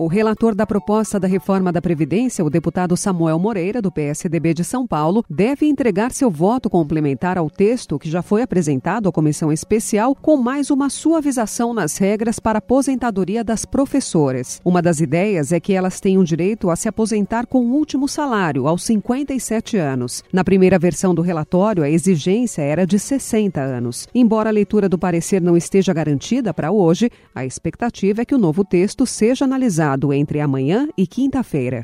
O relator da proposta da reforma da Previdência, o deputado Samuel Moreira, do PSDB de São Paulo, deve entregar seu voto complementar ao texto que já foi apresentado à comissão especial com mais uma suavização nas regras para aposentadoria das professoras. Uma das ideias é que elas tenham direito a se aposentar com o último salário, aos 57 anos. Na primeira versão do relatório, a exigência era de 60 anos. Embora a leitura do parecer não esteja garantida para hoje, a expectativa é que o novo texto seja analisado entre amanhã e quinta-feira.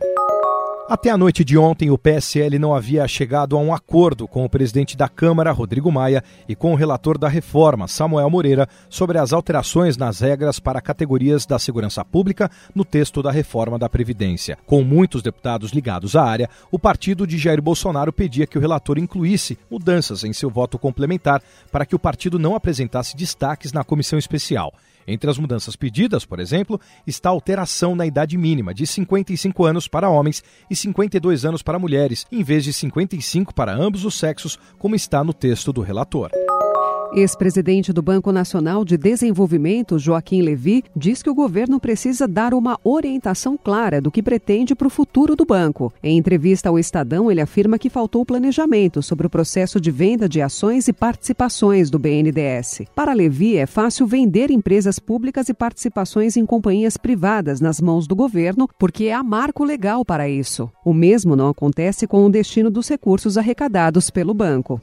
Até a noite de ontem, o PSL não havia chegado a um acordo com o presidente da Câmara, Rodrigo Maia, e com o relator da reforma, Samuel Moreira, sobre as alterações nas regras para categorias da segurança pública no texto da reforma da Previdência. Com muitos deputados ligados à área, o partido de Jair Bolsonaro pedia que o relator incluísse mudanças em seu voto complementar para que o partido não apresentasse destaques na comissão especial. Entre as mudanças pedidas, por exemplo, está a alteração na idade mínima de 55 anos para homens e 52 anos para mulheres, em vez de 55 para ambos os sexos, como está no texto do relator. Ex-presidente do Banco Nacional de Desenvolvimento, Joaquim Levi, diz que o governo precisa dar uma orientação clara do que pretende para o futuro do banco. Em entrevista ao Estadão, ele afirma que faltou planejamento sobre o processo de venda de ações e participações do BNDES. Para Levi, é fácil vender empresas públicas e participações em companhias privadas nas mãos do governo, porque há marco legal para isso. O mesmo não acontece com o destino dos recursos arrecadados pelo banco.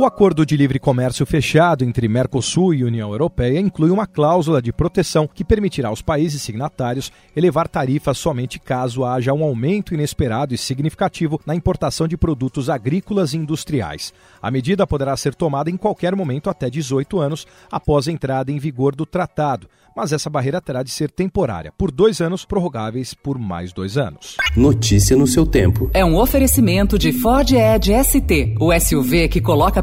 O acordo de livre comércio fechado entre Mercosul e União Europeia inclui uma cláusula de proteção que permitirá aos países signatários elevar tarifas somente caso haja um aumento inesperado e significativo na importação de produtos agrícolas e industriais. A medida poderá ser tomada em qualquer momento até 18 anos após a entrada em vigor do tratado, mas essa barreira terá de ser temporária, por dois anos, prorrogáveis por mais dois anos. Notícia no seu tempo. É um oferecimento de Ford Edge ST, o SUV que coloca